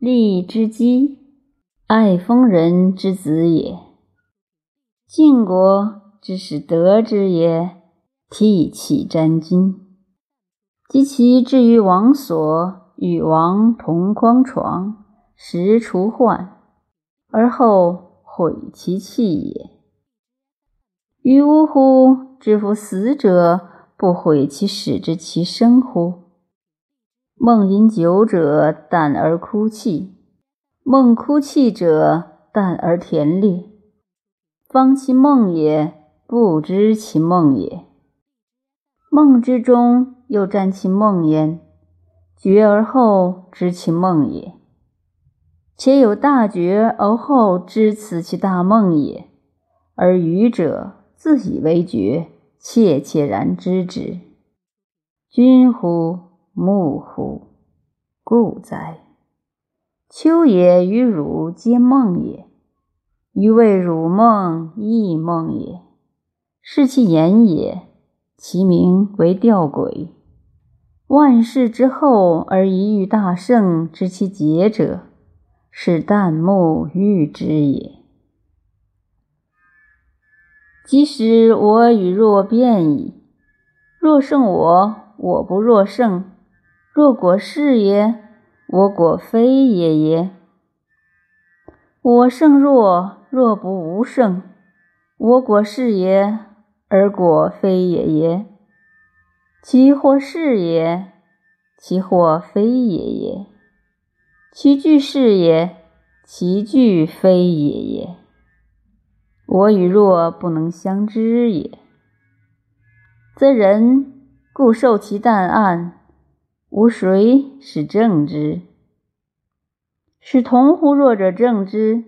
利之基，爱封人之子也。晋国之使得之也，涕泣沾巾。及其至于王所，与王同匡床，食除患，而后毁其器也。于呜乎！知夫死者不毁其使之其生乎？梦饮酒者，淡而哭泣；梦哭泣者，淡而甜烈。方其梦也，不知其梦也。梦之中又占其梦焉，觉而后知其梦也。且有大觉而后知此其大梦也，而愚者自以为觉，切切然知之。君乎！木乎！故哉！秋也与汝皆梦也，余谓汝梦亦梦也。是其言也，其名为吊诡。万世之后而一遇大圣，知其节者，是旦暮遇之也。即使我与若变矣，若胜我，我不若胜。若果是也，我果非也也。我胜若，若不无胜；我果是也，而果非也也。其或是也，其或非也也。其俱是也，其俱非也也。我与若不能相知也，则人固受其淡暗。吾谁使正之？使同乎弱者正之，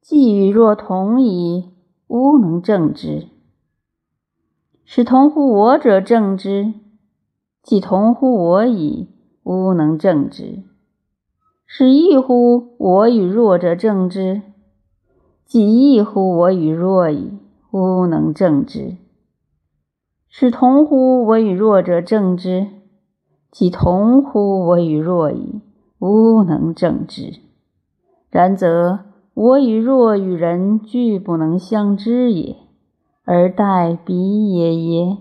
既与若同矣，吾能正之；使同乎我者正之，既同乎我矣，吾能正之；使异乎我与弱者正之，既异乎我与弱矣，吾能正之；使同乎我与弱者正之。即同乎我与若矣，吾能正之。然则我与若与人俱不能相知也，而待彼也耶。